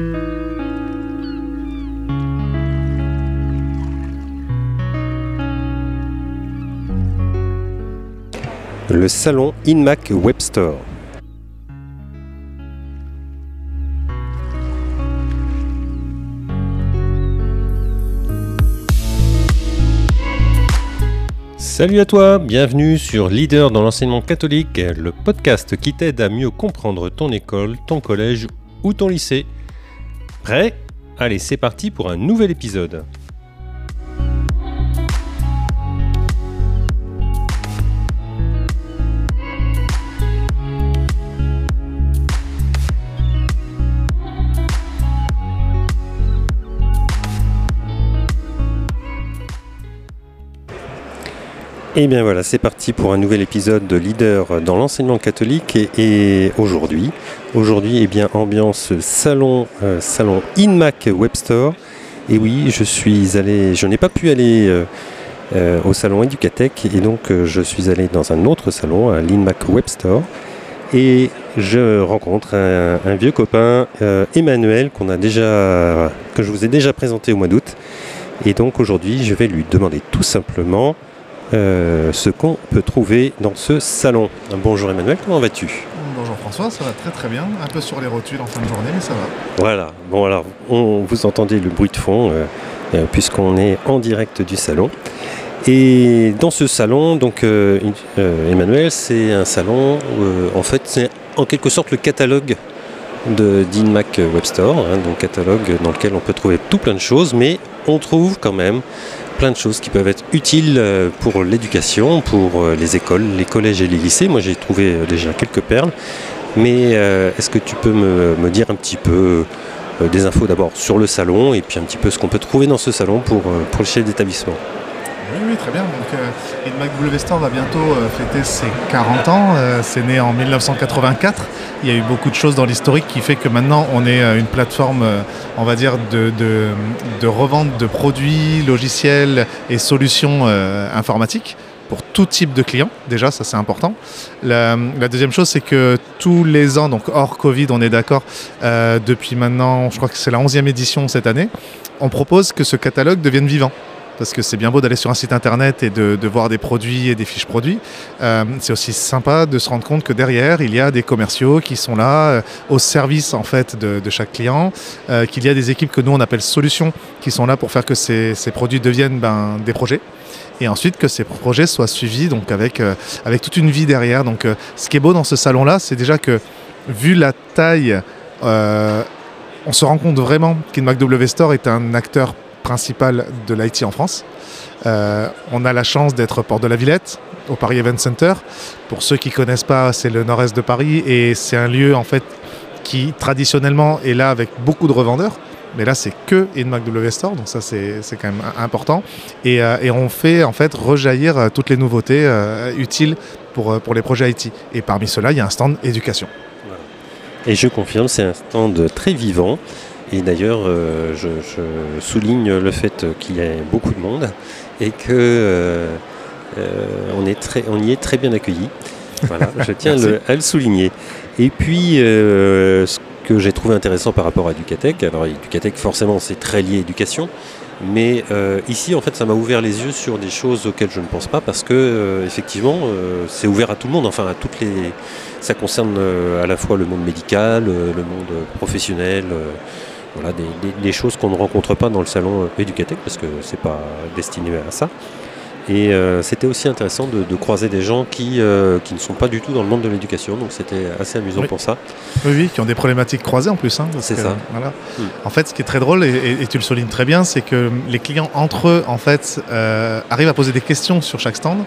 Le salon InMac Web Store. Salut à toi, bienvenue sur Leader dans l'enseignement catholique, le podcast qui t'aide à mieux comprendre ton école, ton collège ou ton lycée. Prêt? Allez, c'est parti pour un nouvel épisode. Et bien voilà, c'est parti pour un nouvel épisode de Leader dans l'enseignement catholique. Et, aujourd'hui, aujourd'hui, eh bien, ambiance salon, euh, salon InMac Webstore. Et oui, je suis allé, je n'ai pas pu aller euh, euh, au salon Educatech et donc je suis allé dans un autre salon, à l'InMac Webstore. Et je rencontre un, vieux copain, Emmanuel, que je vous ai déjà présenté au mois d'août. Et donc aujourd'hui, je vais lui demander tout simplement euh, ce qu'on peut trouver dans ce salon. Bonjour Emmanuel, comment vas-tu? Bonjour François, ça va très très bien. Un peu sur les rotules en fin de journée, mais ça va. Voilà, bon alors, on, vous entendez le bruit de fond, euh, euh, puisqu'on est en direct du salon. Et dans ce salon, donc Emmanuel, c'est un salon, en fait, c'est en quelque sorte le catalogue de d'InMac Web Store, hein, donc catalogue dans lequel on peut trouver tout plein de choses, mais on trouve quand même plein de choses qui peuvent être utiles euh, pour l'éducation, pour euh, les écoles, les collèges et les lycées. Moi j'ai trouvé euh, déjà quelques perles. Mais est-ce que tu peux me, dire un petit peu des infos d'abord sur le salon et puis un petit peu ce qu'on peut trouver dans ce salon pour, pour le chef d'établissement? Oui, très bien. Donc, euh, va bientôt euh, fêter ses 40 ans. Euh, c'est né en 1984. Il y a eu beaucoup de choses dans l'historique qui fait que maintenant on est une plateforme, on va dire, de, de, revente de produits, logiciels et solutions informatiques pour tout type de clients. Déjà, ça c'est important. La, deuxième chose, c'est que tous les ans, donc hors Covid, on est d'accord, depuis maintenant, je crois que c'est la 11e édition cette année, on propose que ce catalogue devienne vivant parce que c'est bien beau d'aller sur un site internet et de, voir des produits et des fiches produits. Euh, c'est aussi sympa de se rendre compte que derrière, il y a des commerciaux qui sont là euh, au service en fait de, chaque client, euh, qu'il y a des équipes que nous on appelle solutions qui sont là pour faire que ces, produits deviennent ben, des projets et ensuite que ces projets soient suivis donc avec, avec toute une vie derrière. Donc ce qui est beau dans ce salon-là, c'est déjà que vu la taille, on se rend compte vraiment qu'InMacW Store est un acteur principal de l'IT en France. Euh, on a la chance d'être Port de la Villette, au Paris Event Center. Pour ceux qui ne connaissent pas, c'est le nord-est de Paris et c'est un lieu en fait qui traditionnellement est là avec beaucoup de revendeurs. Mais là, c'est que InMacW Store, donc ça, c'est quand même important. Et, euh, et, on fait en fait rejaillir euh, toutes les nouveautés utiles pour, pour les projets IT. Et parmi ceux-là, il y a un stand éducation. Et je confirme, c'est un stand très vivant. Et d'ailleurs, euh, je, souligne le fait qu'il y ait beaucoup de monde et que euh, euh, on, est très, on y est très bien accueilli. Voilà, je tiens à le souligner. Et puis, ce que j'ai trouvé intéressant par rapport à Ducatec, alors Ducatec forcément c'est très lié à l'éducation, mais ici en fait ça m'a ouvert les yeux sur des choses auxquelles je ne pense pas parce que effectivement c'est ouvert à tout le monde, enfin à toutes les. Ça concerne à la fois le monde médical, le monde professionnel voilà, des, choses qu'on ne rencontre pas dans le salon éducatif parce que c'est pas destiné à ça. Et euh, c'était aussi intéressant de, croiser des gens qui, euh, qui ne sont pas du tout dans le monde de l'éducation, donc c'était assez amusant pour ça. Oui, oui, qui ont des problématiques croisées en plus. Hein, c'est ça. Voilà. Hmm. En fait, ce qui est très drôle, et, tu le soulignes très bien, c'est que les clients entre eux, en fait, euh, arrivent à poser des questions sur chaque stand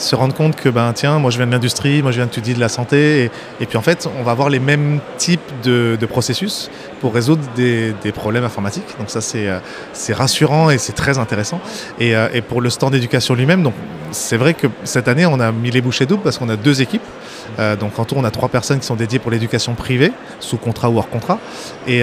se rendre compte que ben tiens moi je viens de l'industrie moi je viens de étudier de la santé et, puis en fait on va avoir les mêmes types de, processus pour résoudre des, problèmes informatiques. Donc ça, c'est, euh, c'est rassurant et c'est très intéressant. Et, euh, pour le stand d'éducation lui-même, donc c'est vrai que cette année, on a mis les bouchées doubles parce qu'on a deux équipes. Euh, donc en tout, on a trois personnes qui sont dédiées pour l'éducation privée, sous contrat ou hors contrat, et,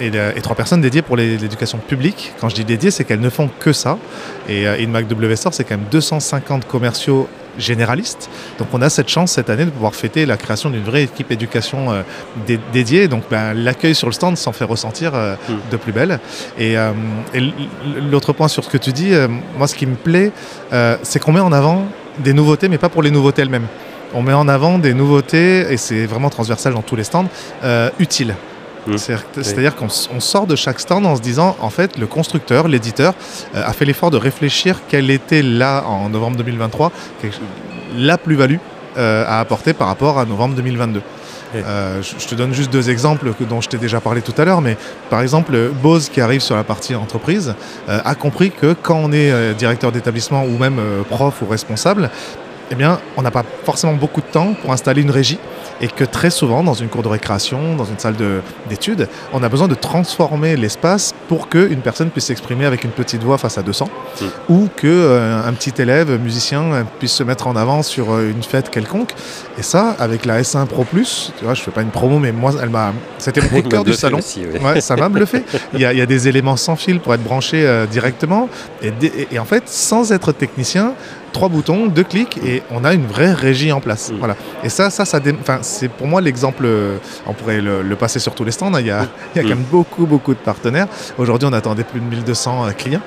et, trois personnes dédiées pour l'éducation publique. Quand je dis dédiées, c'est qu'elles ne font que ça. Et Store, c'est quand même 250 commerciaux généralistes. Donc on a cette chance cette année de pouvoir fêter la création d'une vraie équipe éducation dédiée. Donc ben, l'accueil sur le stand s'en fait ressentir mm. de plus belle. Et, et l'autre point sur ce que tu dis, moi ce qui me plaît, c'est qu'on met en avant des nouveautés, mais pas pour les nouveautés elles-mêmes. On met en avant des nouveautés, et c'est vraiment transversal dans tous les stands, utiles. Mmh. C'est-à-dire qu'on sort de chaque stand en se disant, en fait, le constructeur, l'éditeur, euh, a fait l'effort de réfléchir quelle était là, en novembre 2023, la plus-value euh, à apporter par rapport à novembre 2022. Euh, je, te donne juste deux exemples dont je t'ai déjà parlé tout à l'heure, mais par exemple, Bose qui arrive sur la partie entreprise a compris que quand on est directeur d'établissement ou même prof ou responsable, eh bien, on n'a pas forcément beaucoup de temps pour installer une régie et que très souvent, dans une cour de récréation, dans une salle d'études, on a besoin de transformer l'espace pour qu'une personne puisse s'exprimer avec une petite voix face à 200 hmm. ou qu'un euh, petit élève musicien euh, puisse se mettre en avant sur euh, une fête quelconque. Et ça, avec la S1 Pro Plus, tu vois, je fais pas une promo, mais moi, elle m'a, c'était mon cœur du salon. ouais. ça m'a bluffé. Il y, a, il y, a, des éléments sans fil pour être branchés directement et, et en fait, sans être technicien, trois boutons, deux clics et on a une vraie régie en place. Mm. Voilà. Et ça, ça, ça c'est pour moi l'exemple. On pourrait le, passer sur tous les stands. Hein. Il y a, mm. il y a quand même beaucoup, beaucoup de partenaires. Aujourd'hui, on attendait plus de 1200 euh, clients.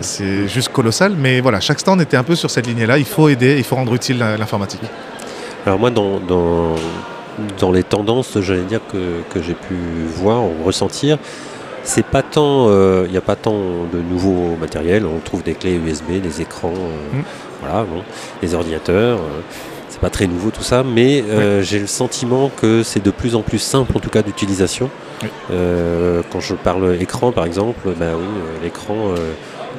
C'est juste colossal. Mais voilà, chaque stand était un peu sur cette lignée-là. Il faut aider, il faut rendre utile l'informatique. Alors moi, dans, dans, dans les tendances, j'allais dire que, que j'ai pu voir ou ressentir, c'est pas tant, il euh, n'y a pas tant de nouveaux matériels. On trouve des clés USB, des écrans. Euh, mm. Voilà, les ordinateurs, euh, c'est pas très nouveau tout ça, mais euh, j'ai le sentiment que c'est de plus en plus simple en tout cas d'utilisation. Euh, quand je parle écran par exemple, bah oui, l'écran,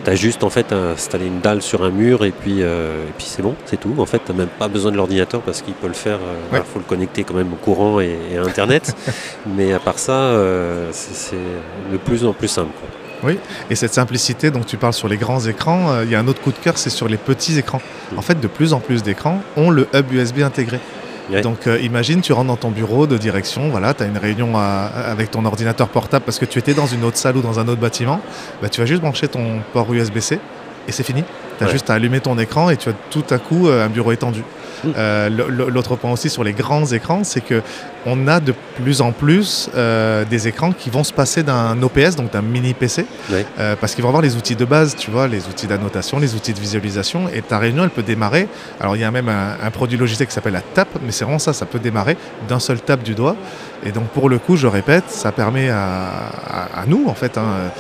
tu as juste en fait installé une dalle sur un mur et puis, et puis c'est bon, c'est tout. En fait, tu n'as même pas besoin de l'ordinateur parce qu'il peut le faire. Il faut le connecter quand même au courant et, à Internet. mais à part ça, c'est de plus en plus simple. Oui, et cette simplicité dont tu parles sur les grands écrans, euh, il y a un autre coup de cœur, c'est sur les petits écrans. En fait, de plus en plus d'écrans ont le hub USB intégré. Donc euh, imagine, tu rentres dans ton bureau de direction, voilà, tu as une réunion avec ton ordinateur portable parce que tu étais dans une autre salle ou dans un autre bâtiment, bah, tu vas juste brancher ton port USB-C et c'est fini. Tu as juste à allumer ton écran et tu as tout à coup euh, un bureau étendu. Euh, l'autre point aussi sur les grands écrans, c'est que on a de plus en plus euh, des écrans qui vont se passer d'un OPS, donc d'un mini PC, euh, parce qu'ils vont avoir les outils de base, tu vois, les outils d'annotation, les outils de visualisation, et ta réunion, elle peut démarrer. Alors il y a même un, produit logiciel qui s'appelle la TAP, mais c'est vraiment ça, ça peut démarrer d'un seul tap du doigt. Et donc pour le coup, je répète, ça permet à, nous, en fait, hein,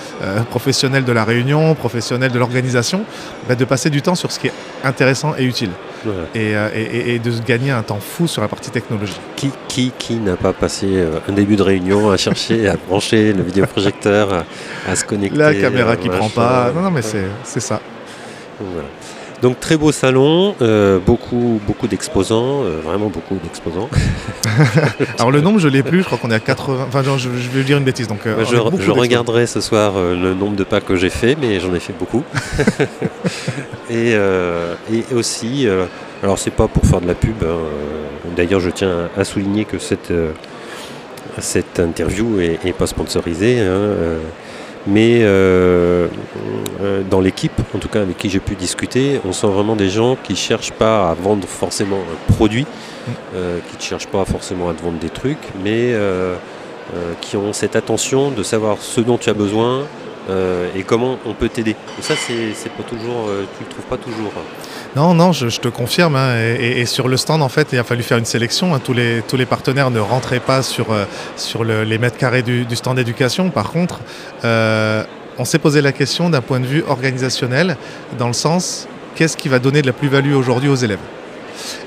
professionnels de la réunion, professionnels de l'organisation, bah, de passer du temps sur ce qui est intéressant et utile. Euh, et, de se gagner un temps fou sur la partie technologie. Qui, qui, qui n'a pas passé euh, un début de réunion à chercher à brancher le vidéoprojecteur, à, se connecter La caméra qui ne prend pas. Non, non, mais c'est ça. Voilà. Donc très beau salon, euh, beaucoup, beaucoup d'exposants, vraiment beaucoup d'exposants. Alors le nombre je l'ai plus, je crois qu'on est à 80, enfin je, vais dire une bêtise. Donc, je, je regarderai ce soir le nombre de pas que j'ai fait, mais j'en ai fait beaucoup. et, et, aussi, alors c'est pas pour faire de la pub, hein, d'ailleurs je tiens à souligner que cette, cette interview est, pas sponsorisée. Hein, mais euh, euh, dans l'équipe, en tout cas avec qui j'ai pu discuter, on sent vraiment des gens qui ne cherchent pas à vendre forcément un produit, mm. euh, qui ne cherchent pas forcément à te vendre des trucs, mais qui ont cette attention de savoir ce dont tu as besoin et comment on peut t'aider. Ça, c'est pas toujours, tu le trouves pas toujours. Non, non, je, te confirme. Hein, et, sur le stand, en fait, il a fallu faire une sélection. Hein. tous, les, partenaires ne rentraient pas sur, euh, les mètres carrés du, stand d'éducation. Par contre, euh, on s'est posé la question d'un point de vue organisationnel, dans le sens, qu'est-ce qui va donner de la plus-value aujourd'hui aux élèves?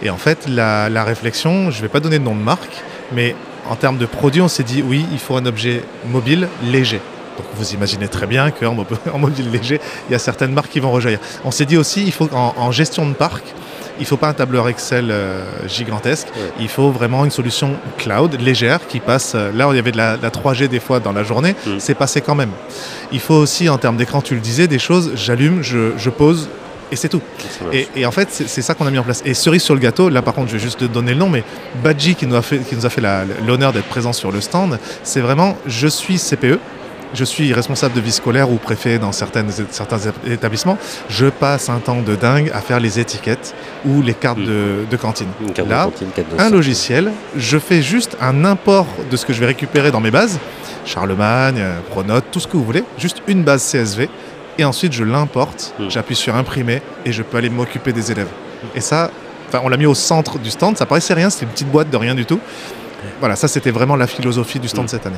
Et en fait, la, la réflexion, je ne vais pas donner de nom de marque, mais en termes de produit, on s'est dit, oui, il faut un objet mobile léger. Donc vous imaginez très bien qu'en mobile léger, il y a certaines marques qui vont rejaillir. On s'est dit aussi, il faut en gestion de parc, il ne faut pas un tableur Excel euh, gigantesque, il faut vraiment une solution cloud légère qui passe. Euh, là, il y avait de la, 3G des fois dans la journée, mm. c'est passé quand même. Il faut aussi, en termes d'écran, tu le disais, des choses, j'allume, je, pose, et c'est tout. Et, en fait, c'est ça qu'on a mis en place. Et cerise sur le gâteau, là par contre, je vais juste te donner le nom, mais Badji qui nous a fait, qui nous a fait l'honneur d'être présent sur le stand, c'est vraiment je suis CPE, je suis responsable de vie scolaire ou préfet dans certaines, certains établissements, je passe un temps de dingue à faire les étiquettes ou les cartes de, de cantine. Une carte Là, de cantine, carte de un logiciel, je fais juste un import de ce que je vais récupérer dans mes bases, Charlemagne, Pronote, tout ce que vous voulez, juste une base CSV, et ensuite je l'importe, Mm. j'appuie sur imprimer et je peux aller m'occuper des élèves. Et ça, on l'a mis au centre du stand, ça paraissait rien, c'était une petite boîte de rien du tout. Voilà, ça c'était vraiment la philosophie du stand Mm. cette année.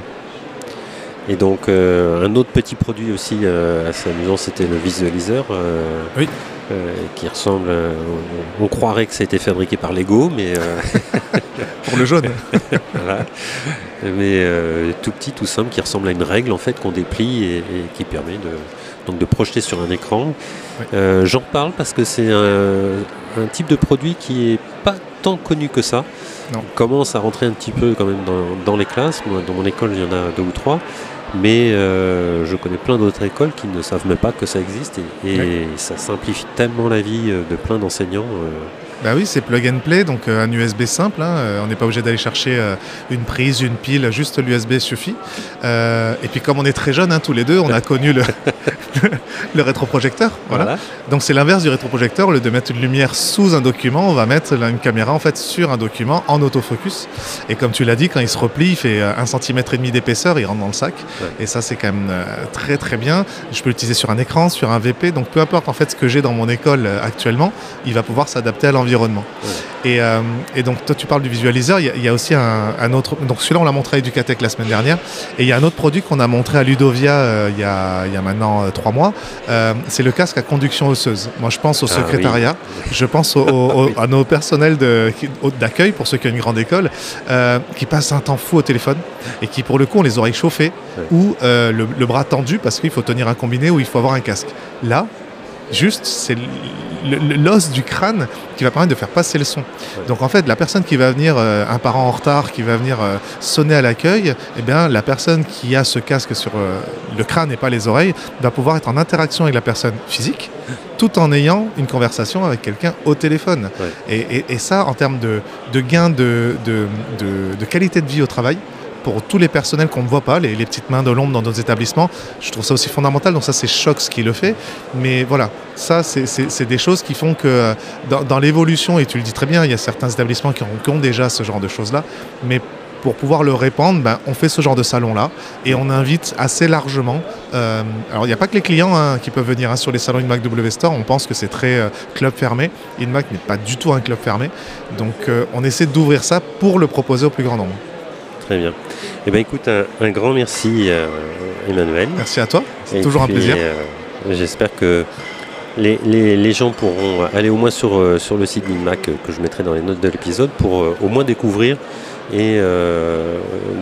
Et donc, euh, un autre petit produit aussi euh, assez amusant, c'était le visualiseur. euh, Oui. qui ressemble. on, on croirait que ça a été fabriqué par Lego, mais, Pour le jaune. voilà. mais tout petit, tout simple, qui ressemble à une règle en fait qu'on déplie et, et qui permet de, donc de projeter sur un écran. Oui. Euh, J'en parle parce que c'est un, un type de produit qui est pas tant connu que ça. Non. Il commence à rentrer un petit peu quand même dans, dans les classes. Moi, dans mon école, il y en a deux ou trois. Mais euh, je connais plein d'autres écoles qui ne savent même pas que ça existe et, et ça simplifie tellement la vie euh, de plein d'enseignants. euh. Bah oui, c'est plug and play, donc euh, un USB simple. hein, euh, on n'est pas obligé d'aller chercher euh, une prise, une pile, juste l'USB suffit. Euh, et puis comme on est très jeunes, hein, tous les deux, on a connu le, le rétroprojecteur. Voilà. Donc c'est l'inverse du rétroprojecteur. Au lieu de mettre une lumière sous un document, on va mettre une caméra en fait sur un document en autofocus. Et comme tu l'as dit, quand il se replie, il fait un centimètre et demi d'épaisseur, il rentre dans le sac. Ouais. Et ça c'est quand même très très bien. Je peux l'utiliser sur un écran, sur un VP. Donc peu importe en fait ce que j'ai dans mon école actuellement, il va pouvoir s'adapter à l'environnement. Et, euh, et donc toi tu parles du visualiseur. Il y a, il y a aussi un, un autre. Donc celui-là on l'a montré à Educatec la semaine dernière. Et il y a un autre produit qu'on a montré à Ludovia euh, il, y a, il y a maintenant euh, trois mois. C'est le casque à conduction osseuse. Moi, je pense au Ah secrétariat, je pense au- au- au- à nos personnels d'accueil, pour ceux qui ont une grande école, qui passent un temps fou au téléphone et qui, pour le coup, ont les oreilles chauffées Ouais. ou le, le bras tendu parce qu'il faut tenir un combiné ou il faut avoir un casque. Là, juste, c'est l'os du crâne qui va permettre de faire passer le son. Donc en fait, la personne qui va venir, euh, un parent en retard, qui va venir euh, sonner à l'accueil, eh bien la personne qui a ce casque sur euh, le crâne et pas les oreilles va pouvoir être en interaction avec la personne physique, tout en ayant une conversation avec quelqu'un au téléphone. Ouais. Et, et- et ça, en termes de, de gain de- de qualité de vie au travail, pour tous les personnels qu'on ne voit pas, les, petites mains de l'ombre dans nos établissements, je trouve ça aussi fondamental. Donc ça, c'est Chox qui le fait. Mais voilà, ça, c'est- des choses qui font que dans, l'évolution, et tu le dis très bien, il y a certains établissements qui ont, qui ont déjà ce genre de choses-là, mais pour pouvoir le répandre, ben, on fait ce genre de salon-là et on invite assez largement. euh, alors, il n'y a pas que les clients hein, qui peuvent venir hein, sur les salons InMac W Store. On pense que c'est très euh, club fermé. InMac n'est pas du tout un club fermé. Donc, euh, on essaie d'ouvrir ça pour le proposer au plus grand nombre. Très bien. Eh bien, écoute, un, un grand merci, euh, Emmanuel. Merci à toi. C'est toujours puis, un plaisir. euh, J'espère que les, les- les gens pourront aller au moins sur, euh, sur le site d'INMAC que je mettrai dans les notes de l'épisode pour au moins découvrir et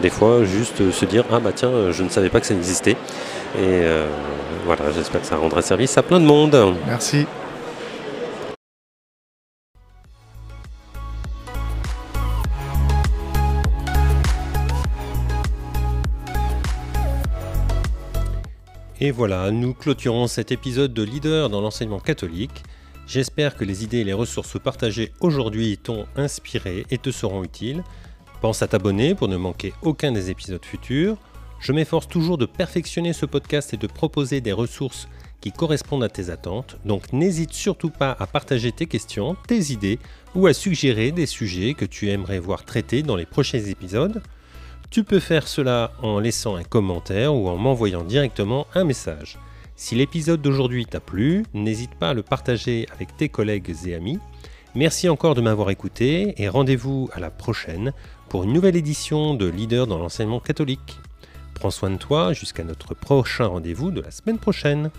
des fois juste se dire ah bah tiens je ne savais pas que ça existait et voilà j'espère que ça rendra service à plein de monde. Merci. Et voilà, nous clôturons cet épisode de Leader dans l'enseignement catholique. J'espère que les idées et les ressources partagées aujourd'hui t'ont inspiré et te seront utiles. Pense à t'abonner pour ne manquer aucun des épisodes futurs. Je m'efforce toujours de perfectionner ce podcast et de proposer des ressources qui correspondent à tes attentes, donc n'hésite surtout pas à partager tes questions, tes idées ou à suggérer des sujets que tu aimerais voir traités dans les prochains épisodes. Tu peux faire cela en laissant un commentaire ou en m'envoyant directement un message. Si l'épisode d'aujourd'hui t'a plu, n'hésite pas à le partager avec tes collègues et amis. Merci encore de m'avoir écouté et rendez-vous à la prochaine pour une nouvelle édition de Leader dans l'enseignement catholique. Prends soin de toi jusqu'à notre prochain rendez-vous de la semaine prochaine.